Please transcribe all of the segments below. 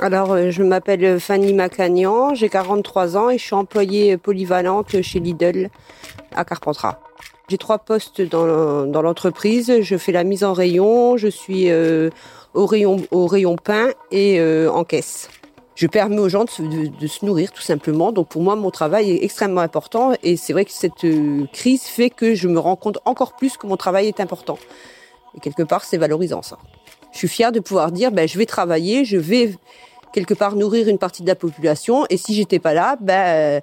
Alors, euh, je m'appelle Fanny Macagnan, j'ai 43 ans et je suis employée polyvalente chez Lidl à Carpentras. J'ai trois postes dans, l'entreprise. Je fais la mise en rayon, je suis euh, au, rayon, au rayon pain et euh, en caisse. Je permets aux gens de se, nourrir tout simplement. Donc pour moi, mon travail est extrêmement important et c'est vrai que cette crise fait que je me rends compte encore plus que mon travail est important. Et quelque part, c'est valorisant ça. Je suis fière de pouvoir dire, ben, je vais travailler, je vais quelque part nourrir une partie de la population. Et si j'étais pas là, ben,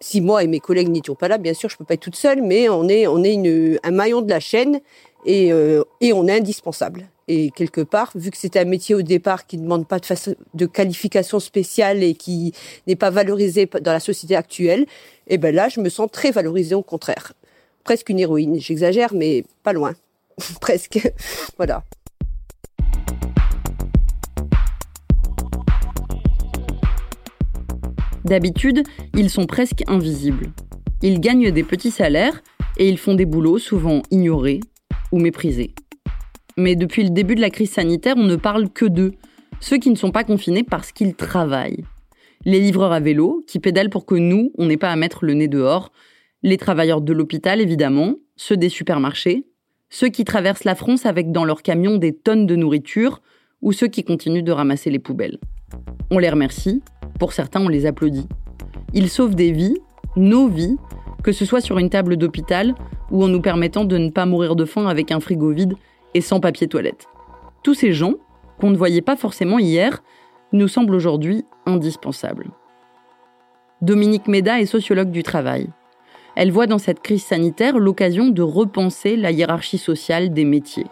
si moi et mes collègues n'étions pas là, bien sûr, je peux pas être toute seule, mais on est, on est un maillon de la chaîne et, euh, et on est indispensable. Et quelque part, vu que c'était un métier au départ qui ne demande pas de, de qualification spéciale et qui n'est pas valorisé dans la société actuelle, et eh ben là, je me sens très valorisée au contraire. Presque une héroïne. J'exagère, mais pas loin. Presque. voilà. D'habitude, ils sont presque invisibles. Ils gagnent des petits salaires et ils font des boulots souvent ignorés ou méprisés. Mais depuis le début de la crise sanitaire, on ne parle que d'eux, ceux qui ne sont pas confinés parce qu'ils travaillent. Les livreurs à vélo, qui pédalent pour que nous, on n'ait pas à mettre le nez dehors, les travailleurs de l'hôpital évidemment, ceux des supermarchés, ceux qui traversent la France avec dans leur camion des tonnes de nourriture, ou ceux qui continuent de ramasser les poubelles. On les remercie, pour certains, on les applaudit. Ils sauvent des vies, nos vies, que ce soit sur une table d'hôpital ou en nous permettant de ne pas mourir de faim avec un frigo vide et sans papier toilette. Tous ces gens, qu'on ne voyait pas forcément hier, nous semblent aujourd'hui indispensables. Dominique Méda est sociologue du travail. Elle voit dans cette crise sanitaire l'occasion de repenser la hiérarchie sociale des métiers.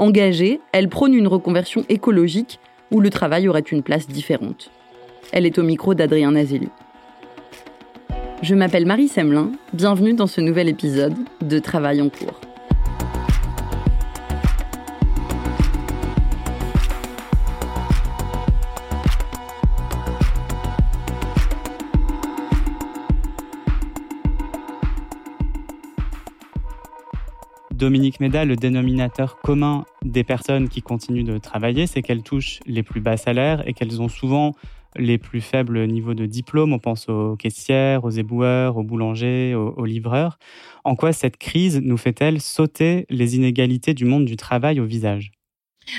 Engagée, elle prône une reconversion écologique où le travail aurait une place différente. Elle est au micro d'Adrien Nazeli. Je m'appelle Marie Semelin, bienvenue dans ce nouvel épisode de Travail en cours. Dominique Méda, le dénominateur commun des personnes qui continuent de travailler, c'est qu'elles touchent les plus bas salaires et qu'elles ont souvent les plus faibles niveaux de diplôme. On pense aux caissières, aux éboueurs, aux boulangers, aux, livreurs. En quoi cette crise nous fait-elle sauter les inégalités du monde du travail au visage?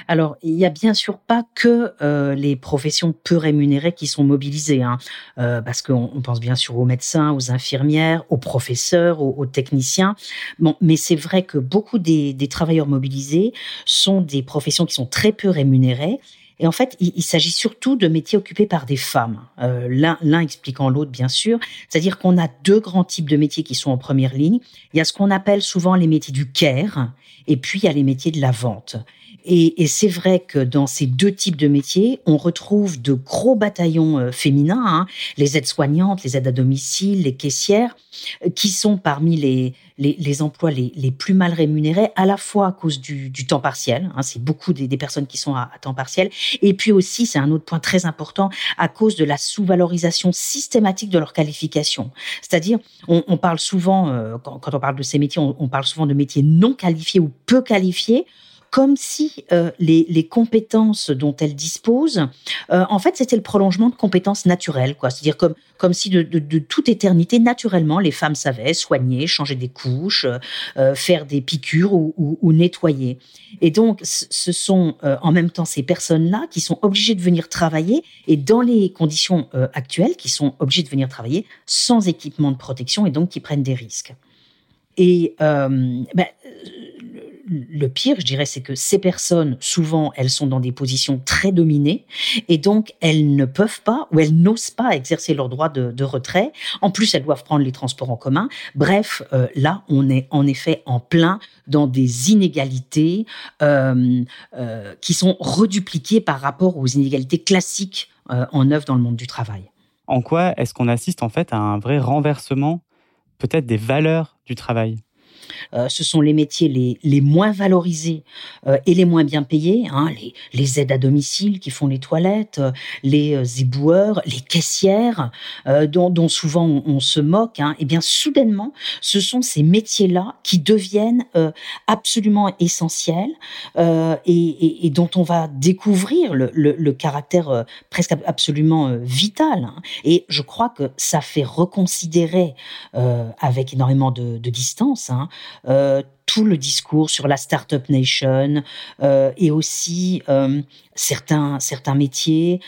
Alors, il n'y a bien sûr pas que euh, les professions peu rémunérées qui sont mobilisées, hein, euh, parce qu'on pense bien sûr aux médecins, aux infirmières, aux professeurs, aux, techniciens. Bon, mais c'est vrai que beaucoup des, des travailleurs mobilisés sont des professions qui sont très peu rémunérées Et en fait, il, s'agit surtout de métiers occupés par des femmes. Euh, L'un expliquant l'autre, bien sûr. C'est-à-dire qu'on a deux grands types de métiers qui sont en première ligne. Il y a ce qu'on appelle souvent les métiers du care, et puis il y a les métiers de la vente. Et, et c'est vrai que dans ces deux types de métiers, on retrouve de gros bataillons euh, féminins, hein, les aides-soignantes, les aides à domicile, les caissières, euh, qui sont parmi les, les, les emplois les, les, plus mal rémunérés, à la fois à cause du, du temps partiel, hein, c'est beaucoup des, des, personnes qui sont à, à, temps partiel, et puis aussi, c'est un autre point très important, à cause de la sous-valorisation systématique de leur qualification. C'est-à-dire, on, on, parle souvent, euh, quand, quand, on parle de ces métiers, on, on parle souvent de métiers non qualifiés ou peu qualifiés, comme si euh, les, les, compétences dont elles disposent, euh, en fait, c'était le prolongement de compétences naturelles, quoi. C'est-à-dire comme comme si de, de, de, toute éternité, naturellement, les femmes savaient soigner, changer des couches, euh, faire des piqûres ou, ou, ou, nettoyer. Et donc, ce sont euh, en même temps ces personnes-là qui sont obligées de venir travailler et dans les conditions euh, actuelles, qui sont obligées de venir travailler sans équipement de protection et donc qui prennent des risques. Et ben, le pire, je dirais, c'est que ces personnes, souvent, elles sont dans des positions très dominées et donc elles ne peuvent pas ou elles n'osent pas exercer leur droit de, retrait. En plus, elles doivent prendre les transports en commun. Bref, euh, là, on est en effet en plein dans des inégalités euh, euh, qui sont redupliquées par rapport aux inégalités classiques en œuvre dans le monde du travail. En quoi est-ce qu'on assiste en fait à un vrai renversement peut-être des valeurs du travail? Euh, ce sont les métiers les, les moins valorisés euh, et les moins bien payés, hein, les, les, aides à domicile qui font les toilettes, euh, les euh, éboueurs, les caissières, euh, dont, dont, souvent on, on se moque. Hein, et bien soudainement, ce sont ces métiers-là qui deviennent absolument essentiels et, et, et, dont on va découvrir le, le, le caractère presque absolument vital. Hein. Et je crois que ça fait reconsidérer avec énormément de, de distance hein, euh, tout le discours sur la Startup Nation euh, et aussi euh, certains, certains métiers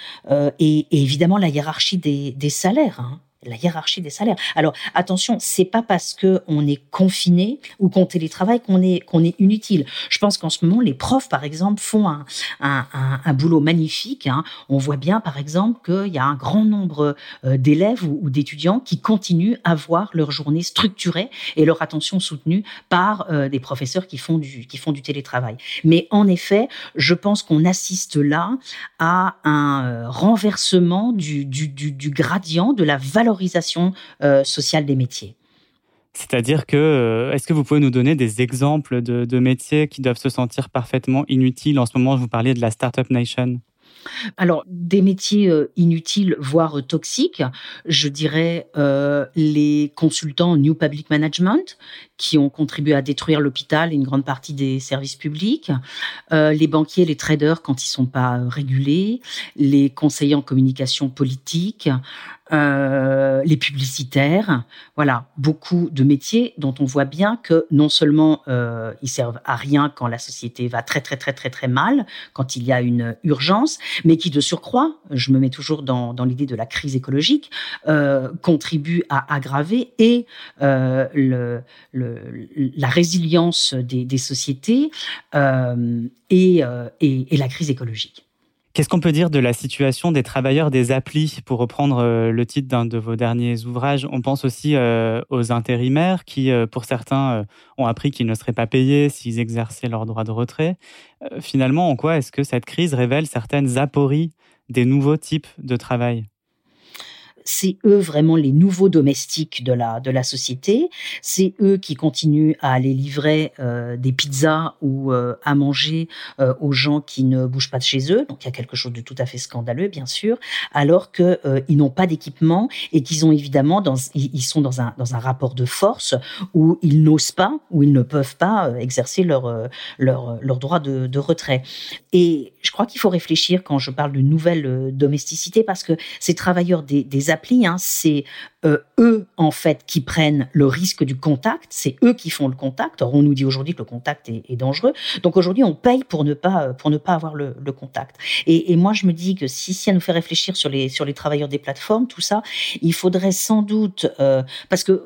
et, évidemment la hiérarchie des, des salaires. Hein la hiérarchie des salaires. Alors attention, c'est pas parce que on est confiné ou qu'on télétravaille qu'on est qu'on est inutile. Je pense qu'en ce moment, les profs, par exemple, font un, un, boulot magnifique. Hein. On voit bien, par exemple, qu'il y a un grand nombre euh, d'élèves ou, d'étudiants qui continuent à voir leur journée structurée et leur attention soutenue par euh, des professeurs qui font du qui font du télétravail. Mais en effet, je pense qu'on assiste là à un euh, renversement du, du, du, du gradient de la valeur valorisation euh, sociale des métiers. C'est-à-dire que, euh, est-ce que vous pouvez nous donner des exemples de, de, métiers qui doivent se sentir parfaitement inutiles En ce moment, je vous parlais de la Startup Nation. Alors, des métiers euh, inutiles, voire toxiques, je dirais euh, les consultants New Public Management, qui ont contribué à détruire l'hôpital et une grande partie des services publics, euh, les banquiers, les traders quand ils sont pas régulés, les conseillers en communication politique, euh, les publicitaires, voilà, beaucoup de métiers dont on voit bien que non seulement euh, ils servent à rien quand la société va très très très très très mal, quand il y a une urgence, mais qui de surcroît, je me mets toujours dans, dans l'idée de la crise écologique, euh, contribuent à aggraver et euh, le, le, la résilience des, des sociétés euh, et, et, et la crise écologique. Qu'est-ce qu'on peut dire de la situation des travailleurs des applis? Pour reprendre euh, le titre d'un de vos derniers ouvrages, on pense aussi euh, aux intérimaires qui, euh, pour certains, ont appris qu'ils ne seraient pas payés s'ils exerçaient leur droit de retrait. Finalement, en quoi est-ce que cette crise révèle certaines apories des nouveaux types de travail? C'est eux vraiment les nouveaux domestiques de la de la société. C'est eux qui continuent à aller livrer euh, des pizzas ou euh, à manger euh, aux gens qui ne bougent pas de chez eux. Donc il y a quelque chose de tout à fait scandaleux, bien sûr, alors que euh, ils n'ont pas d'équipement et qu'ils ont évidemment dans ils sont dans un dans un rapport de force où ils n'osent pas ou ils ne peuvent pas exercer leur droit de, de retrait. Et je crois qu'il faut réfléchir quand je parle de nouvelle domesticité parce que ces travailleurs des, des applis, hein, c'est euh, eux en fait qui prennent le risque du contact, c'est eux qui font le contact. Or on nous dit aujourd'hui que le contact est, dangereux, donc aujourd'hui on paye pour ne pas pour ne pas avoir le, contact. Et, et, moi je me dis que si ça nous fait réfléchir sur les sur les travailleurs des plateformes, tout ça, il faudrait sans doute euh, parce que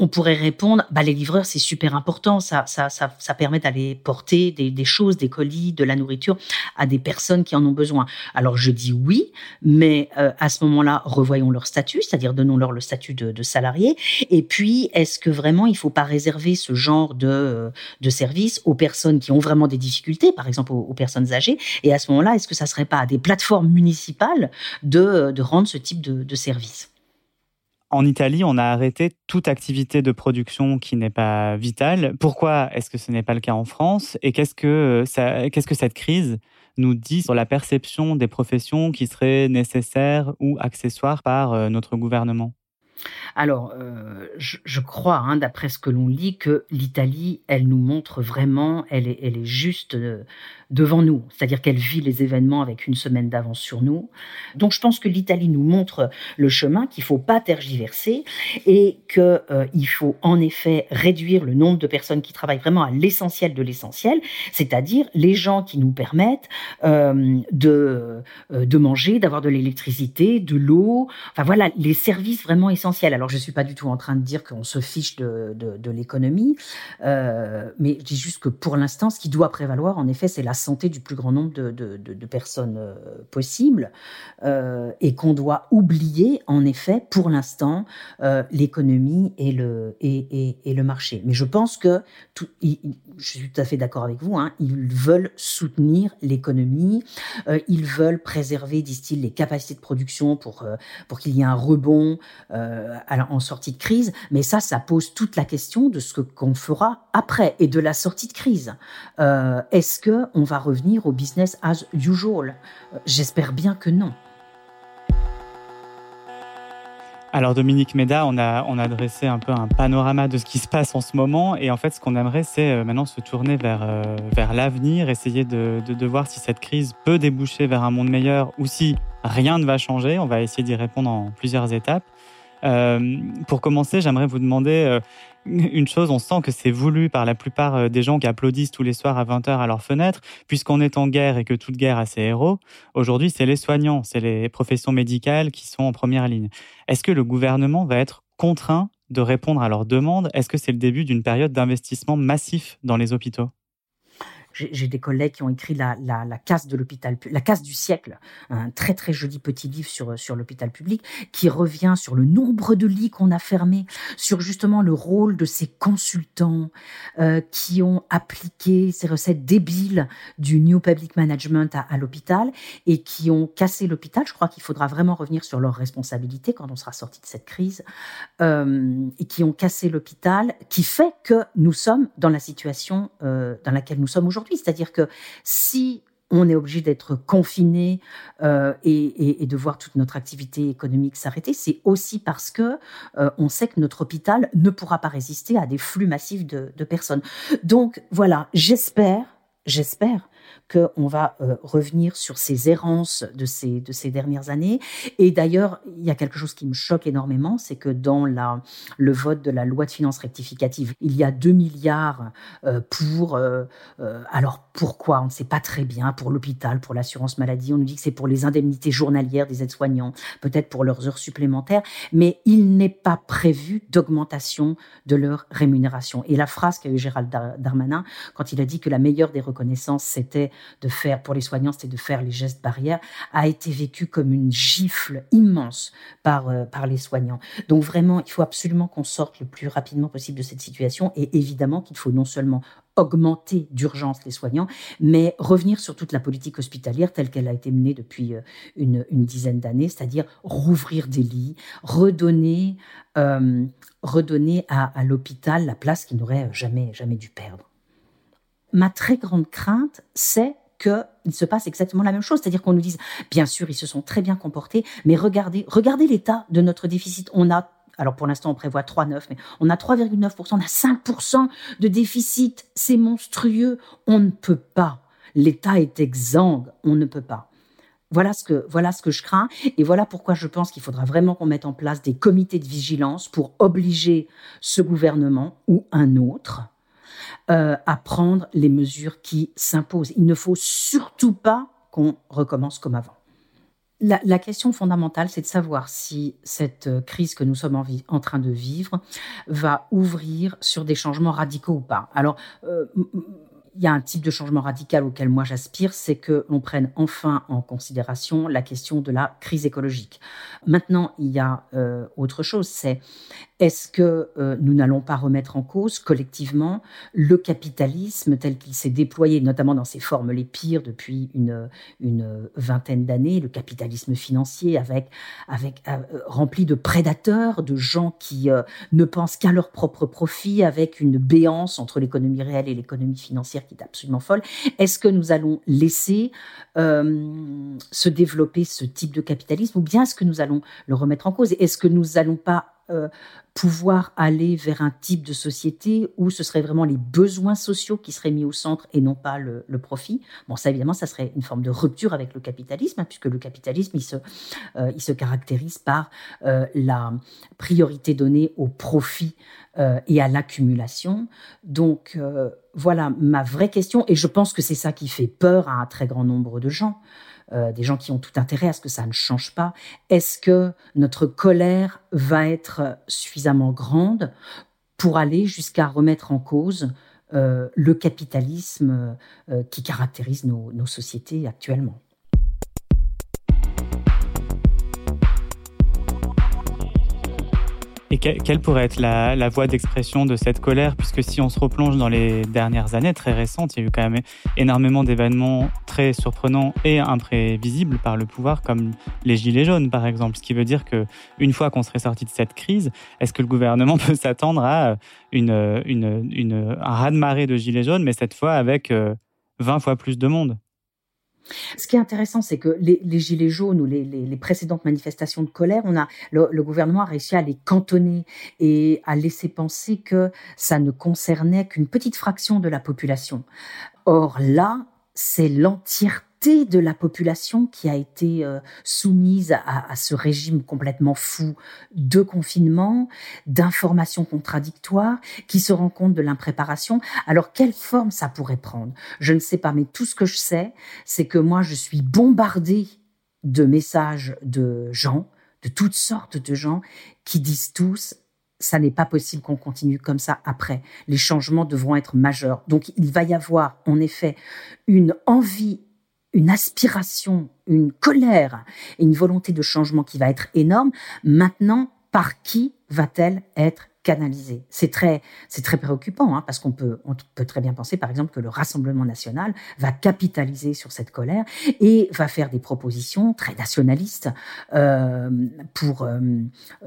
on pourrait répondre, bah, les livreurs, c'est super important. Ça, ça, ça, ça permet d'aller porter des, des, choses, des colis, de la nourriture à des personnes qui en ont besoin. Alors, je dis oui, mais euh, à ce moment-là, revoyons leur statut, c'est-à-dire donnons-leur le statut de, de, salarié. Et puis, est-ce que vraiment il faut pas réserver ce genre de, euh, de service aux personnes qui ont vraiment des difficultés, par exemple aux, aux personnes âgées? Et à ce moment-là, est-ce que ça serait pas à des plateformes municipales de, de rendre ce type de, de service? En Italie, on a arrêté toute activité de production qui n'est pas vitale. Pourquoi est-ce que ce n'est pas le cas en France? Et qu'est-ce que, cette crise nous dit sur la perception des professions qui seraient nécessaires ou accessoires par euh, notre gouvernement? Alors, euh, je, crois, hein, d'après ce que l'on lit, que l'Italie, elle nous montre vraiment, elle est, elle est juste euh, devant nous, c'est-à-dire qu'elle vit les événements avec une semaine d'avance sur nous. Donc, je pense que l'Italie nous montre le chemin qu'il faut pas tergiverser et que euh, faut en effet réduire le nombre de personnes qui travaillent vraiment à l'essentiel de l'essentiel, c'est-à-dire les gens qui nous permettent euh, de euh, de manger, d'avoir de l'électricité, de l'eau, enfin voilà, les services vraiment essentiels. Alors, je suis pas du tout en train de dire qu'on se fiche de, de, de l'économie, euh, mais je dis juste que pour l'instant, ce qui doit prévaloir, en effet, c'est la santé du plus grand nombre de, personnes euh, possibles euh, et qu'on doit oublier, en effet, pour l'instant, euh, l'économie et le, et, et, le marché. Mais je pense que, tout, je suis tout à fait d'accord avec vous, hein, ils veulent soutenir l'économie, euh, ils veulent préserver, disent-ils, les capacités de production pour, pour qu'il y ait un rebond en sortie de crise. Mais ça, ça pose toute la question de ce qu'on fera après et de la sortie de crise. Est-ce que on va revenir au business as usual J'espère bien que non. Alors Dominique Méda, on a, on a dressé un peu un panorama de ce qui se passe en ce moment et en fait ce qu'on aimerait c'est euh, maintenant se tourner vers, euh, vers l'avenir, essayer de, de, voir si cette crise peut déboucher vers un monde meilleur ou si rien ne va changer. On va essayer d'y répondre en plusieurs étapes. Euh, pour commencer, j'aimerais vous demander euh, une chose, on sent que c'est voulu par la plupart euh, des gens qui applaudissent tous les soirs à 20h à leur fenêtre, puisqu'on est en guerre et que toute guerre a ses héros. Aujourd'hui, c'est les soignants, c'est les professions médicales qui sont en première ligne. Est-ce que le gouvernement va être contraint de répondre à leurs demandes? Est-ce que c'est le début d'une période d'investissement massif dans les hôpitaux? J'ai des collègues qui ont écrit la, la, la casse de l'hôpital, la casse du siècle, un très très joli petit livre sur sur l'hôpital public qui revient sur le nombre de lits qu'on a fermés, sur justement le rôle de ces consultants euh, qui ont appliqué ces recettes débiles du New Public Management à, l'hôpital et qui ont cassé l'hôpital. Je crois qu'il faudra vraiment revenir sur leurs responsabilités quand on sera sorti de cette crise euh, et qui ont cassé l'hôpital, qui fait que nous sommes dans la situation euh, dans laquelle nous sommes aujourd'hui c'est-à-dire que si on est obligé d'être confiné euh, et, de voir toute notre activité économique s'arrêter, c'est aussi parce que euh, on sait que notre hôpital ne pourra pas résister à des flux massifs de personnes. Donc voilà, j'espère, j'espère qu'on va euh, revenir sur ces errances de ces, de ces dernières années. Et d'ailleurs, il y a quelque chose qui me choque énormément, c'est que dans la, le vote de la loi de finances rectificative, il y a 2 milliards euh, pour... Euh, alors pourquoi? On ne sait pas très bien. Pour l'hôpital, pour l'assurance maladie, on nous dit que c'est pour les indemnités journalières des aides-soignants, peut-être pour leurs heures supplémentaires, mais il n'est pas prévu d'augmentation de leur rémunération. Et la phrase qu'a eu Gérald Darmanin, quand il a dit que la meilleure des reconnaissances, c'était de faire, pour les soignants, c'était de faire les gestes barrières, a été vécu comme une gifle immense par, euh, par les soignants. Donc vraiment, il faut absolument qu'on sorte le plus rapidement possible de cette situation et évidemment qu'il faut non seulement augmenter d'urgence les soignants, mais revenir sur toute la politique hospitalière telle qu'elle a été menée depuis euh, une, une dizaine d'années, c'est-à-dire rouvrir des lits, redonner, euh, redonner à, à l'hôpital la place qu'il n'aurait jamais, jamais dû perdre ma très grande crainte, c'est qu'il se passe exactement la même chose. C'est-à-dire qu'on nous dise, bien sûr, ils se sont très bien comportés, mais regardez, regardez l'état de notre déficit. On a alors pour l'instant on prévoit 3,9, mais on a 3,9%, on a 5% de déficit, c'est monstrueux, on ne peut pas. L'État est exsangue, on ne peut pas. Voilà ce que voilà ce que je crains et voilà pourquoi je pense qu'il faudra vraiment qu'on mette en place des comités de vigilance pour obliger ce gouvernement ou un autre euh, à prendre les mesures qui s'imposent. Il ne faut surtout pas qu'on recommence comme avant. la, question fondamentale, c'est de savoir si cette euh, crise que nous sommes en, train de vivre va ouvrir sur des changements radicaux ou pas. Alors, euh, il y a un type de changement radical auquel moi j'aspire, c'est que l'on prenne enfin en considération la question de la crise écologique. Maintenant, il y a autre chose, c'est est-ce que euh, nous n'allons pas remettre en cause collectivement le capitalisme tel qu'il s'est déployé, notamment dans ses formes les pires depuis une, vingtaine d'années, le capitalisme financier avec, euh, rempli de prédateurs, de gens qui ne pensent qu'à leur propre profit, avec une béance entre l'économie réelle et l'économie financière qui est absolument folle. Est-ce que nous allons laisser euh, se développer ce type de capitalisme ou bien est-ce que nous allons le remettre en cause? Est-ce que nous n'allons pas euh, pouvoir aller vers un type de société où ce seraient vraiment les besoins sociaux qui seraient mis au centre et non pas le, profit. Bon, ça évidemment, ça serait une forme de rupture avec le capitalisme, hein, puisque le capitalisme, il se, euh, il se caractérise par la priorité donnée au profit et à l'accumulation. Donc, voilà ma vraie question, et je pense que c'est ça qui fait peur à un très grand nombre de gens, euh, des gens qui ont tout intérêt à ce que ça ne change pas. Est-ce que notre colère va être suffisamment grande pour aller jusqu'à remettre en cause euh, le capitalisme euh, qui caractérise nos sociétés actuellement? Et quelle pourrait être la, voie d'expression de cette colère? Puisque si on se replonge dans les dernières années très récentes, il y a eu quand même énormément d'événements très surprenants et imprévisibles par le pouvoir, comme les gilets jaunes par exemple. Ce qui veut dire que une fois qu'on serait sorti de cette crise, est-ce que le gouvernement peut s'attendre à une, une, une, un raz-de-marée de gilets jaunes, mais cette fois avec 20 euh, fois plus de monde? Ce qui est intéressant, c'est que les, gilets jaunes ou les, précédentes manifestations de colère, on a le, gouvernement a réussi à les cantonner et à laisser penser que ça ne concernait qu'une petite fraction de la population. Or là, c'est l'entièreté de la population qui a été euh, soumise à, ce régime complètement fou de confinement, d'informations contradictoires, qui se rend compte de l'impréparation. Alors, quelle forme ça pourrait prendre? Je ne sais pas, mais tout ce que je sais, c'est que moi, je suis bombardée de messages de gens, de toutes sortes de gens, qui disent tous ça n'est pas possible qu'on continue comme ça après. Les changements devront être majeurs. Donc il va y avoir en effet une envie une aspiration, une colère et une volonté de changement qui va être énorme. Maintenant, par qui va-t-elle être C'est très, c'est très préoccupant hein, parce qu'on peut, on peut très bien penser, par exemple, que le Rassemblement national va capitaliser sur cette colère et va faire des propositions très nationalistes euh, pour euh,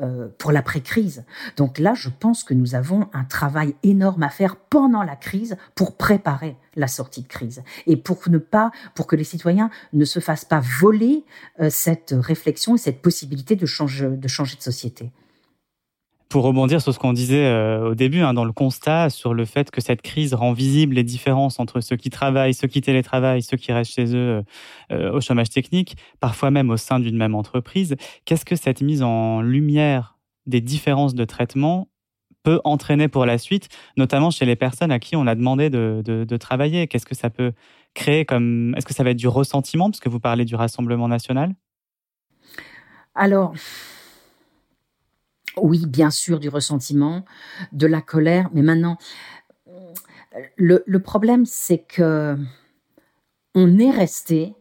euh, pour l'après-crise. Donc là, je pense que nous avons un travail énorme à faire pendant la crise pour préparer la sortie de crise et pour ne pas, pour que les citoyens ne se fassent pas voler cette réflexion et cette possibilité de changer de société. Pour rebondir sur ce qu'on disait euh, au début, hein, dans le constat sur le fait que cette crise rend visible les différences entre ceux qui travaillent, ceux qui télétravaillent, ceux qui restent chez eux euh, au chômage technique, parfois même au sein d'une même entreprise, qu'est-ce que cette mise en lumière des différences de traitement peut entraîner pour la suite, notamment chez les personnes à qui on a demandé de, travailler? Qu'est-ce que ça peut créer comme... Est-ce que ça va être du ressentiment, parce que vous parlez du Rassemblement national? Alors, oui, bien sûr, du ressentiment, de la colère, mais maintenant, le, problème, c'est que on est resté,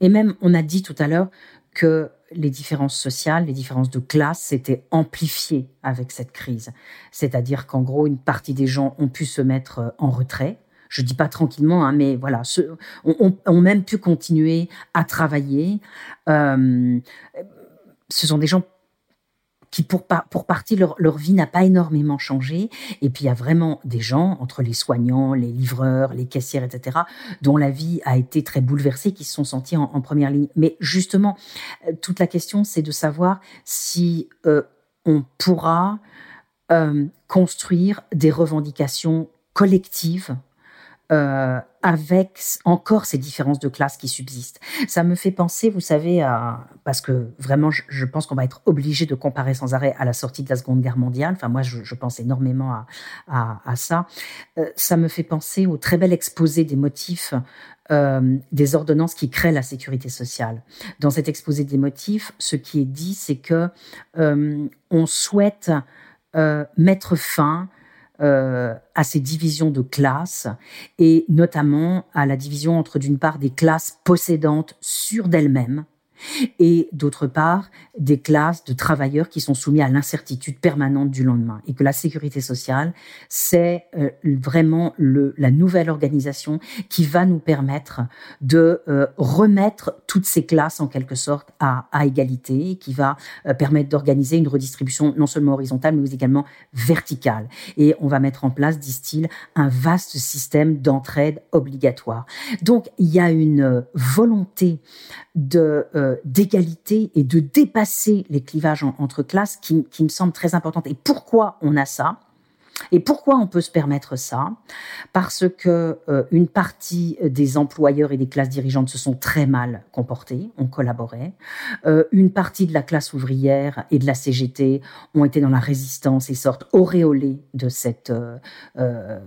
et même on a dit tout à l'heure que les différences sociales, les différences de classe s'étaient amplifiées avec cette crise. C'est-à-dire qu'en gros, une partie des gens ont pu se mettre euh, en retrait. Je dis pas tranquillement, hein, mais voilà, ont, ont, même pu continuer à travailler. Euh, ce sont des gens qui pour, partie, leur, vie n'a pas énormément changé. Et puis il y a vraiment des gens, entre les soignants, les livreurs, les caissières, etc., dont la vie a été très bouleversée, qui se sont sentis en, en première ligne. Mais justement, euh, toute la question, c'est de savoir si euh, on pourra euh, construire des revendications collectives euh, avec encore ces différences de classe qui subsistent. Ça me fait penser, vous savez, parce que vraiment, je, pense qu'on va être obligé de comparer sans arrêt à la sortie de la Seconde Guerre mondiale. Enfin, moi, je, pense énormément à, ça. Euh, ça me fait penser au très bel exposé des motifs euh, des ordonnances qui créent la sécurité sociale. Dans cet exposé des motifs, ce qui est dit, c'est que on souhaite mettre fin à ces divisions de classes et notamment à la division entre d'une part des classes possédantes sûres d'elles-mêmes et d'autre part des classes de travailleurs qui sont soumis à l'incertitude permanente du lendemain. Et que la sécurité sociale c'est euh, vraiment la nouvelle organisation qui va nous permettre de euh, remettre toutes ces classes en quelque sorte à, à égalité qui va euh, permettre d'organiser une redistribution non seulement horizontale mais également verticale. Et on va mettre en place disent-ils un vaste système d'entraide obligatoire. Donc il y a une volonté de d'égalité et de dépasser les clivages entre classes qui, me semble très importante. Et pourquoi on a ça? Et pourquoi on peut se permettre ça? Parce que euh, une partie des employeurs et des classes dirigeantes se sont très mal comportés, ont collaboré. Euh, une partie de la classe ouvrière et de la CGT ont été dans la résistance et sortent auréolées de cette euh,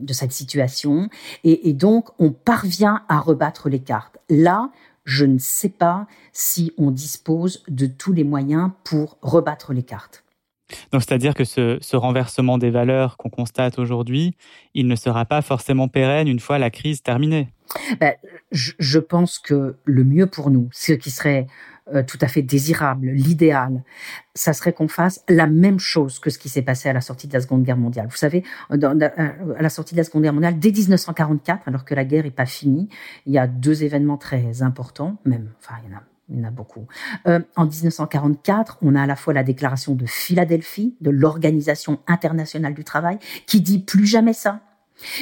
de cette situation. Et, et donc on parvient à rebattre les cartes. Là, je ne sais pas si on dispose de tous les moyens pour rebattre les cartes. Donc, c'est-à-dire que ce, renversement des valeurs qu'on constate aujourd'hui, il ne sera pas forcément pérenne une fois la crise terminée. Ben, je, pense que le mieux pour nous, ce qui serait euh, tout à fait désirable, l'idéal, ça serait qu'on fasse la même chose que ce qui s'est passé à la sortie de la Seconde Guerre mondiale. Vous savez, euh, à la sortie de la Seconde Guerre mondiale, dès 1944, alors que la guerre n'est pas finie, il y a deux événements très importants, même, enfin, il y en a il y en a beaucoup. Euh, en 1944, on a à la fois la déclaration de Philadelphie, de l'Organisation internationale du travail, qui dit plus jamais ça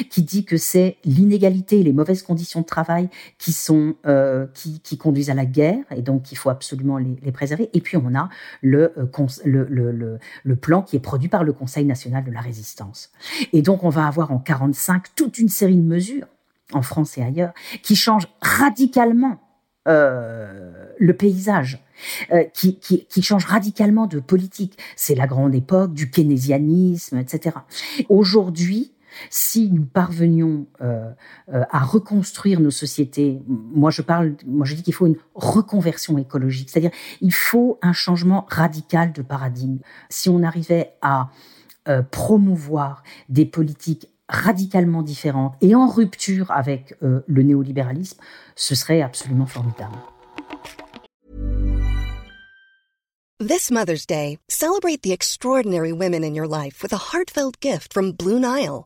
qui dit que c'est l'inégalité et les mauvaises conditions de travail qui sont euh, qui, conduisent à la guerre et donc il faut absolument les, préserver. Et puis on a le, euh, le, plan qui est produit par le Conseil national de la résistance. Et donc on va avoir en 45 toute une série de mesures en France et ailleurs qui changent radicalement euh, le paysage, qui, qui, qui, change radicalement de politique. C'est la grande époque du keynésianisme, etc. Aujourd'hui, si nous parvenions euh, euh, à reconstruire nos sociétés, moi je parle, moi je dis qu'il faut une reconversion écologique, c'est-à-dire il faut un changement radical de paradigme. Si on arrivait à euh, promouvoir des politiques radicalement différentes et en rupture avec le néolibéralisme, ce serait absolument formidable. This Mother's Day, celebrate the extraordinary women in your life with a heartfelt gift from Blue Nile.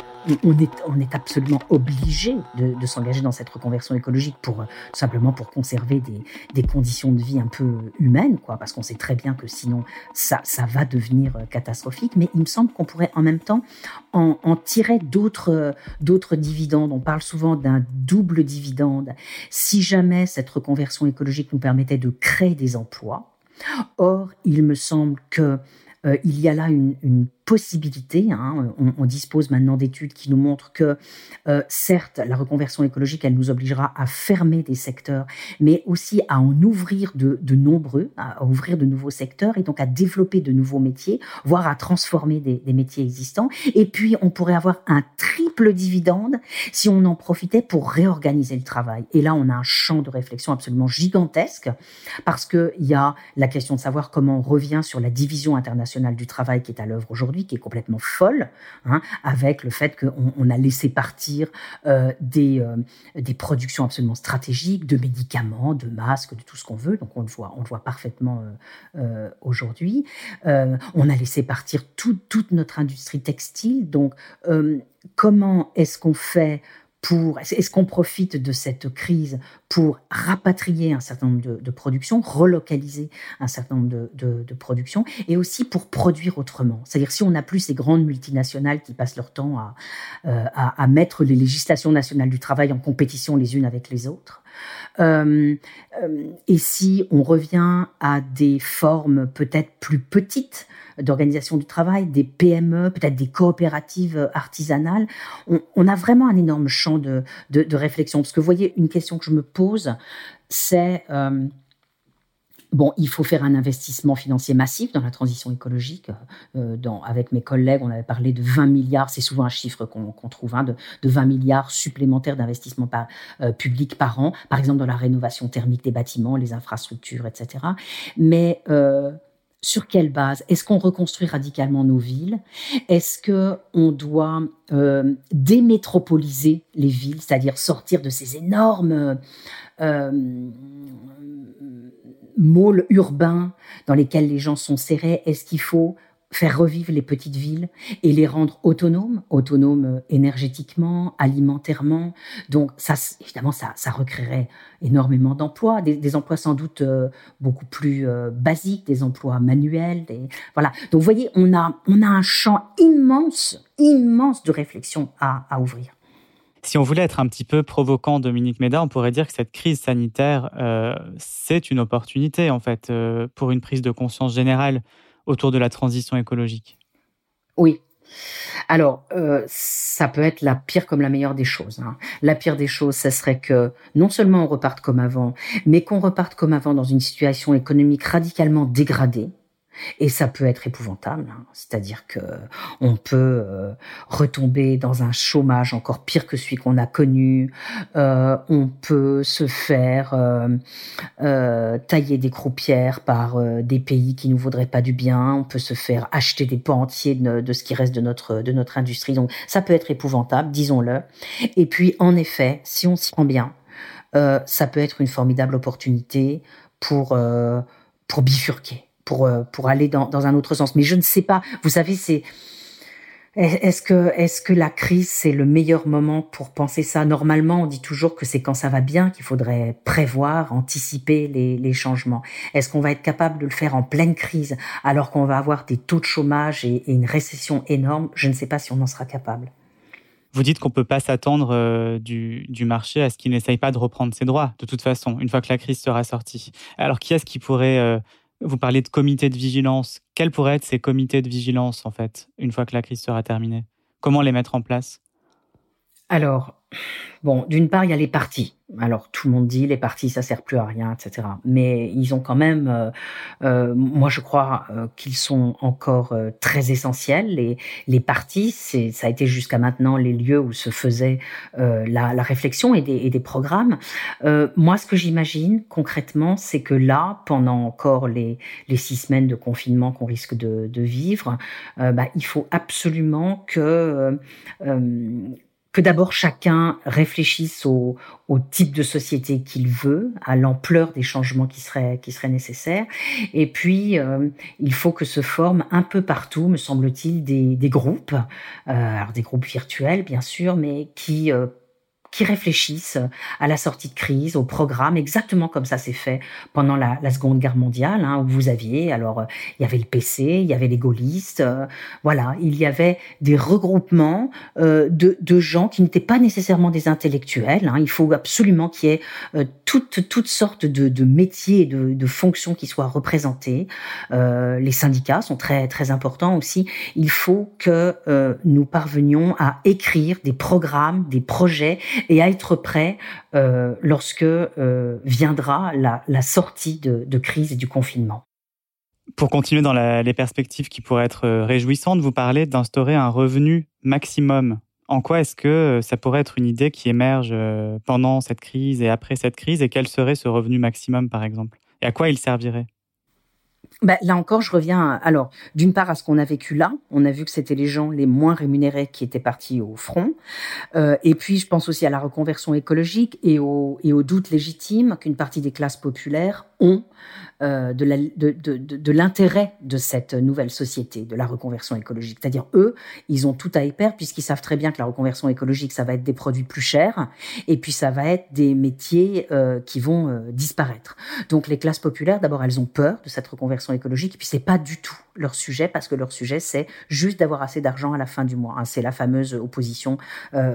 on est, on est absolument obligé de, s'engager dans cette reconversion écologique pour simplement pour conserver des, des conditions de vie un peu humaines, quoi, parce qu'on sait très bien que sinon ça, ça va devenir catastrophique. Mais il me semble qu'on pourrait en même temps en, en tirer d'autres, d'autres dividendes. On parle souvent d'un double dividende. Si jamais cette reconversion écologique nous permettait de créer des emplois, or il me semble que euh, il y a là une possibilité. Hein. On, dispose maintenant d'études qui nous montrent que, euh, certes, la reconversion écologique, elle nous obligera à fermer des secteurs, mais aussi à en ouvrir de, nombreux, à ouvrir de nouveaux secteurs et donc à développer de nouveaux métiers, voire à transformer des, des métiers existants. Et puis, on pourrait avoir un triple dividende si on en profitait pour réorganiser le travail. Et là, on a un champ de réflexion absolument gigantesque parce que il y a la question de savoir comment on revient sur la division internationale du travail qui est à l'œuvre aujourd'hui qui est complètement folle, hein, avec le fait qu'on on a laissé partir euh, des, euh, des productions absolument stratégiques de médicaments, de masques, de tout ce qu'on veut. Donc on le voit, on le voit parfaitement euh, aujourd'hui. On a laissé partir tout, toute notre industrie textile. Donc comment est-ce qu'on fait pour est-ce qu'on profite de cette crise pour rapatrier un certain nombre de, productions, relocaliser un certain nombre de, de, productions, et aussi pour produire autrement? C'est-à-dire si on n'a plus ces grandes multinationales qui passent leur temps à, euh, à, à, mettre les législations nationales du travail en compétition les unes avec les autres, euh, euh, et si on revient à des formes peut-être plus petites d'organisation du travail, des PME, peut-être des coopératives artisanales, on, a vraiment un énorme champ de, de, réflexion. Parce que vous voyez, une question que je me pose, c'est... Euh, Bon, il faut faire un investissement financier massif dans la transition écologique. Euh, dans, avec mes collègues, on avait parlé de 20 milliards, c'est souvent un chiffre qu'on trouve, hein, de, de, 20 milliards supplémentaires d'investissement par, euh, public par an, par exemple dans la rénovation thermique des bâtiments, les infrastructures, etc. Mais euh, sur quelle base? Est-ce qu'on reconstruit radicalement nos villes? Est-ce que on doit euh, démétropoliser les villes, c'est-à-dire sortir de ces énormes euh, môles urbains dans lesquels les gens sont serrés Est-ce qu'il faut faire revivre les petites villes et les rendre autonomes, autonomes euh, énergétiquement, alimentairement? Donc ça, évidemment, ça, recréerait énormément d'emplois, des, emplois sans doute euh, beaucoup plus euh, basiques, des emplois manuels. Voilà. Donc vous voyez, on a, un champ immense, immense de réflexion à ouvrir. Si on voulait être un petit peu provocant, Dominique Méda, on pourrait dire que cette crise sanitaire, c'est une opportunité, en fait, pour une prise de conscience générale autour de la transition écologique Oui. Alors, euh, ça peut être la pire comme la meilleure des choses. Hein. La pire des choses, ce serait que non seulement on reparte comme avant, mais qu'on reparte comme avant dans une situation économique radicalement dégradée, et ça peut être épouvantable, hein. c'est-à-dire que on peut euh, retomber dans un chômage encore pire que celui qu'on a connu. Euh, on peut se faire euh, tailler des croupières par des pays qui nous vaudraient pas du bien. On peut se faire acheter des pans entiers de, ce qui reste de notre de notre industrie. Donc ça peut être épouvantable, disons-le. Et puis en effet, si on s'y prend bien, ça peut être une formidable opportunité pour pour bifurquer pour, euh, pour aller dans, un autre sens. Mais je ne sais pas. Vous savez, c'est est-ce que, est-ce que la crise, c'est le meilleur moment pour penser ça? Normalement, on dit toujours que c'est quand ça va bien qu'il faudrait prévoir, anticiper les, changements. Est-ce qu'on va être capable de le faire en pleine crise alors qu'on va avoir des taux de chômage et, une récession énorme? Je ne sais pas si on en sera capable. Vous dites qu'on ne peut pas s'attendre euh, du, du, marché à ce qu'il n'essaye pas de reprendre ses droits, de toute façon, une fois que la crise sera sortie. Alors, qui est-ce qui pourrait euh, vous parlez de comités de vigilance. Quels pourraient être ces comités de vigilance, en fait, une fois que la crise sera terminée? Comment les mettre en place? Alors, bon, d'une part, il y a les partis alors tout le monde dit les partis ça sert plus à rien, etc. Mais ils ont quand même, euh, euh, moi je crois euh, qu'ils sont encore très essentiels. Les les partis, c'est ça a été jusqu'à maintenant les lieux où se faisait la, la, réflexion et des, programmes. moi ce que j'imagine concrètement, c'est que là, pendant encore les six semaines de confinement qu'on risque de, de vivre, bah, il faut absolument que que d'abord chacun réfléchisse au, au, type de société qu'il veut, à l'ampleur des changements qui seraient, qui seraient nécessaires. Et puis, euh, il faut que se forment un peu partout, me semble-t-il, des, des groupes, euh, alors des groupes virtuels bien sûr, mais qui euh, qui réfléchissent à la sortie de crise, au programme, exactement comme ça s'est fait pendant la, Seconde Guerre mondiale, hein, où vous aviez, alors euh, il y avait le PC, il y avait les gaullistes, euh, voilà, il y avait des regroupements euh, de, de, gens qui n'étaient pas nécessairement des intellectuels. Hein, il faut absolument qu'il y ait toutes toutes sortes de, de métiers, de, de, fonctions qui soient représentés. les syndicats sont très très importants aussi. Il faut que nous parvenions à écrire des programmes, des projets et à être prêt euh, lorsque euh, viendra la, sortie de, crise et du confinement. Pour continuer dans les perspectives qui pourraient être euh, réjouissantes, vous parlez d'instaurer un revenu maximum. En quoi est-ce que ça pourrait être une idée qui émerge pendant cette crise et après cette crise? Et quel serait ce revenu maximum, par exemple? Et à quoi il servirait? Bah, là encore, je reviens alors d'une part à ce qu'on a vécu là. On a vu que c'était les gens les moins rémunérés qui étaient partis au front. Euh, et puis, je pense aussi à la reconversion écologique et et au doute légitime qu'une partie des classes populaires ont euh, de l'intérêt de, cette nouvelle société, de la reconversion écologique. C'est-à-dire, eux, ils ont tout à y perdre puisqu'ils savent très bien que la reconversion écologique, ça va être des produits plus chers et puis ça va être des métiers euh, qui vont euh, disparaître. Donc les classes populaires, d'abord, elles ont peur de cette reconversion écologique et puis c'est pas du tout leur sujet parce que leur sujet, c'est juste d'avoir assez d'argent à la fin du mois. Hein. C'est la fameuse opposition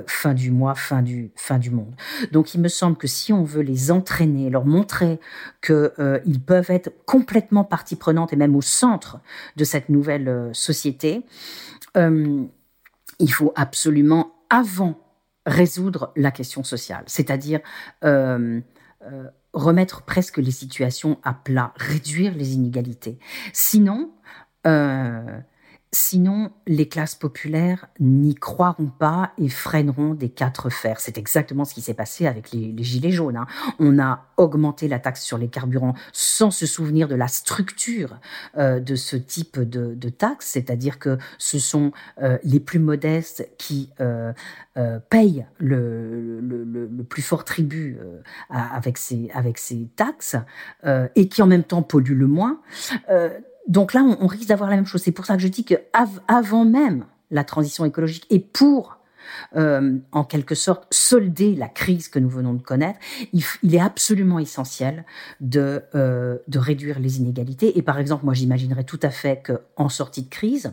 fin du mois, fin du, fin du monde. Donc il me semble que si on veut les entraîner, leur montrer qu'ils peuvent être complètement partie prenante et même au centre de cette nouvelle euh, société, euh, il faut absolument, avant, résoudre la question sociale, c'est-à-dire euh, remettre presque les situations à plat, réduire les inégalités. Sinon, Sinon, les classes populaires n'y croiront pas et freineront des quatre fers. C'est exactement ce qui s'est passé avec les, gilets jaunes. Hein. On a augmenté la taxe sur les carburants sans se souvenir de la structure euh, de ce type de, taxe, c'est-à-dire que ce sont euh, les plus modestes qui euh, payent le, plus fort tribut avec ces taxes et qui en même temps polluent le moins. Donc là, on, risque d'avoir la même chose. C'est pour ça que je dis que avant même la transition écologique et pour euh, en quelque sorte solder la crise que nous venons de connaître, il, est absolument essentiel de, euh, de réduire les inégalités. Et par exemple, moi j'imaginerais tout à fait qu'en sortie de crise,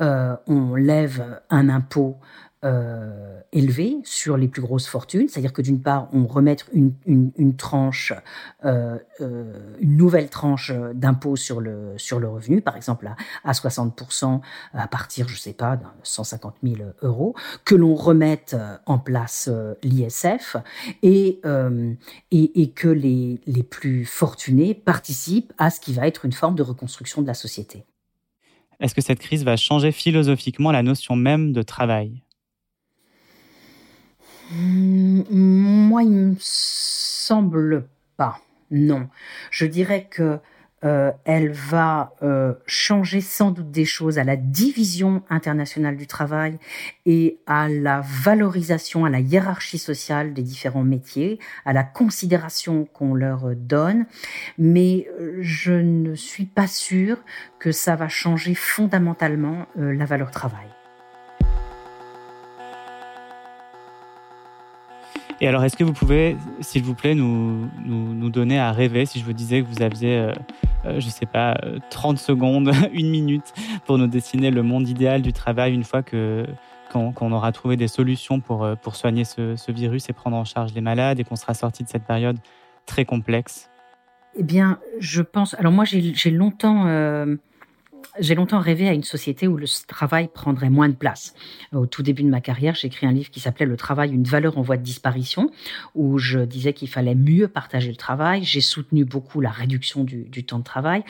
euh, on lève un impôt euh, sur les plus grosses fortunes, c'est-à-dire que d'une part, on remet une, une, tranche, euh, euh, une nouvelle tranche d'impôt sur le, sur le revenu, par exemple à, à 60% à partir, je sais pas, de 150 000 euros, que l'on remette en place euh, l'ISF et, et, et que les, les plus fortunés participent à ce qui va être une forme de reconstruction de la société. Est-ce que cette crise va changer philosophiquement la notion même de travail? Moi, il me semble pas. Non. Je dirais que euh, elle va euh, changer sans doute des choses à la division internationale du travail et à la valorisation, à la hiérarchie sociale des différents métiers, à la considération qu'on leur donne. Mais euh, je ne suis pas sûre que ça va changer fondamentalement la valeur travail. Et alors, est-ce que vous pouvez, s'il vous plaît, nous, nous, donner à rêver, si je vous disais que vous aviez, euh, euh, je ne sais pas, 30 euh, secondes, une minute pour nous dessiner le monde idéal du travail une fois que qu'on aura trouvé des solutions pour, pour soigner ce, ce, virus et prendre en charge les malades et qu'on sera sorti de cette période très complexe? Eh bien, je pense. Alors moi, j'ai longtemps j'ai longtemps rêvé à une société où le travail prendrait moins de place. Au tout début de ma carrière, j'ai écrit un livre qui s'appelait Le travail, une valeur en voie de disparition, où je disais qu'il fallait mieux partager le travail. J'ai soutenu beaucoup la réduction du, temps de travail.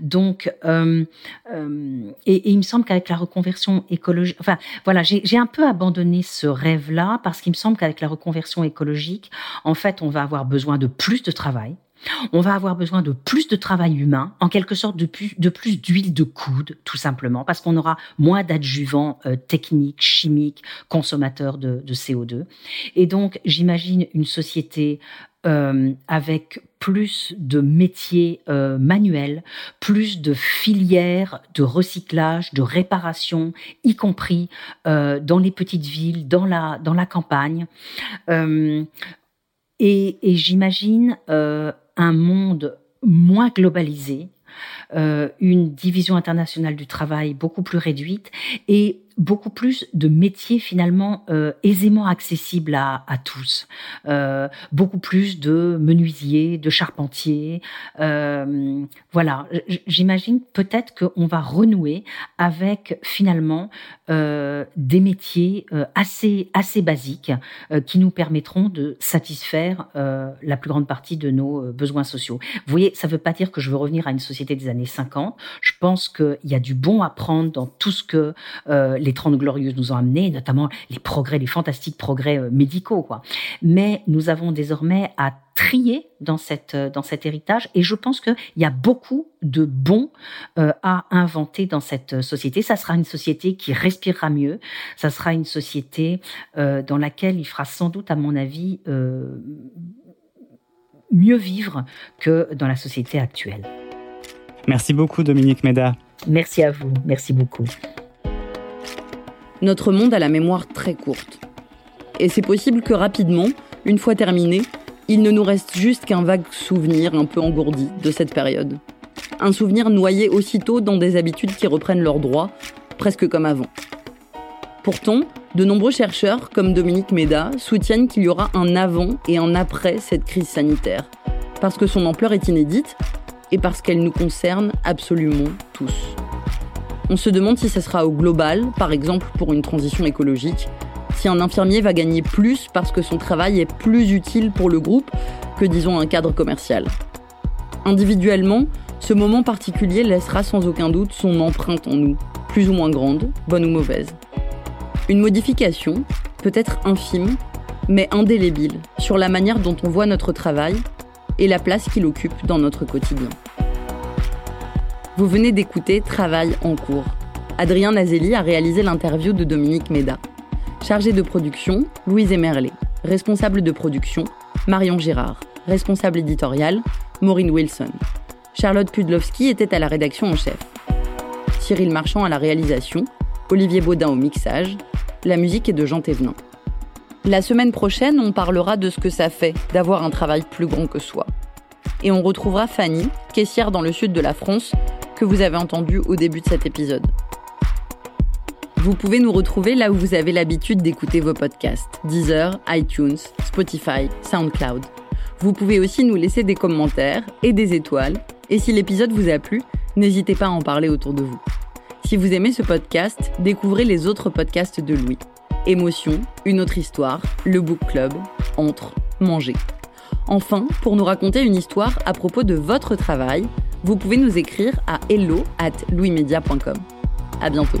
Donc, euh, euh, et, il me semble qu'avec la reconversion écologique, enfin voilà, j'ai un peu abandonné ce rêve-là parce qu'il me semble qu'avec la reconversion écologique, en fait, on va avoir besoin de plus de travail on va avoir besoin de plus de travail humain, en quelque sorte de plus d'huile de coude, tout simplement, parce qu'on aura moins d'adjuvants euh, techniques, chimiques, consommateurs de, CO2. Et donc, j'imagine une société euh, avec plus de métiers euh, manuels, plus de filières de recyclage, de réparation, y compris dans les petites villes, dans la dans la campagne. et, et j'imagine un monde moins globalisé, euh, une division internationale du travail beaucoup plus réduite et beaucoup plus de métiers finalement euh, aisément accessibles à, à tous, euh, beaucoup plus de menuisiers, de charpentiers. Euh, voilà, j'imagine peut-être qu'on va renouer avec finalement euh, des métiers euh, assez assez basiques qui nous permettront de satisfaire la plus grande partie de nos besoins sociaux. Vous voyez, ça ne veut pas dire que je veux revenir à une société des années 50. Je pense qu'il y a du bon à prendre dans tout ce que les Trente Glorieuses nous ont amené, notamment les progrès, les fantastiques progrès euh, médicaux. Quoi. Mais nous avons désormais à trier euh, dans cet héritage et je pense qu'il y a beaucoup de bons euh, à inventer dans cette société. Ça sera une société qui respirera mieux, ça sera une société dans laquelle il fera sans doute, à mon avis, mieux vivre que dans la société actuelle. Merci beaucoup Dominique Méda. Merci à vous, merci beaucoup. Notre monde a la mémoire très courte. Et c'est possible que rapidement, une fois terminé, il ne nous reste juste qu'un vague souvenir un peu engourdi de cette période. Un souvenir noyé aussitôt dans des habitudes qui reprennent leurs droits, presque comme avant. Pourtant, de nombreux chercheurs, comme Dominique Méda, soutiennent qu'il y aura un avant et un après cette crise sanitaire, parce que son ampleur est inédite et parce qu'elle nous concerne absolument tous. On se demande si ce sera au global, par exemple pour une transition écologique, si un infirmier va gagner plus parce que son travail est plus utile pour le groupe que disons un cadre commercial. Individuellement, ce moment particulier laissera sans aucun doute son empreinte en nous, plus ou moins grande, bonne ou mauvaise. Une modification, peut-être infime, mais indélébile, sur la manière dont on voit notre travail et la place qu'il occupe dans notre quotidien. Vous venez d'écouter Travail en cours. Adrien Nazelli a réalisé l'interview de Dominique Méda. Chargé de production, Louise Emerlet. Responsable de production, Marion Girard. Responsable éditorial, Maureen Wilson. Charlotte Pudlowski était à la rédaction en chef. Cyril Marchand à la réalisation, Olivier Baudin au mixage. La musique est de Jean Thévenin. La semaine prochaine, on parlera de ce que ça fait d'avoir un travail plus grand que soi. Et on retrouvera Fanny, caissière dans le sud de la France, que vous avez entendu au début de cet épisode. Vous pouvez nous retrouver là où vous avez l'habitude d'écouter vos podcasts Deezer, iTunes, Spotify, SoundCloud. Vous pouvez aussi nous laisser des commentaires et des étoiles. Et si l'épisode vous a plu, n'hésitez pas à en parler autour de vous. Si vous aimez ce podcast, découvrez les autres podcasts de Louis. Émotion, Une autre histoire, Le Book Club, Entre, Manger. Enfin, pour nous raconter une histoire à propos de votre travail, vous pouvez nous écrire à hello at louismedia.com. À bientôt.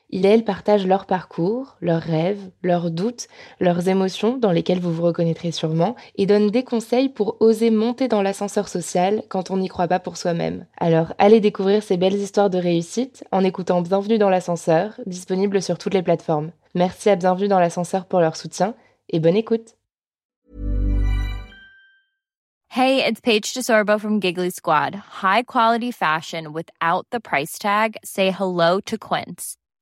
il et elle partagent leur parcours, leurs rêves, leurs doutes, leurs émotions dans lesquelles vous vous reconnaîtrez sûrement, et donnent des conseils pour oser monter dans l'ascenseur social quand on n'y croit pas pour soi-même. Alors allez découvrir ces belles histoires de réussite en écoutant Bienvenue dans l'ascenseur, disponible sur toutes les plateformes. Merci à Bienvenue dans l'ascenseur pour leur soutien et bonne écoute. Hey, it's Paige DeSorbo from Giggly Squad. High quality fashion without the price tag. Say hello to Quince.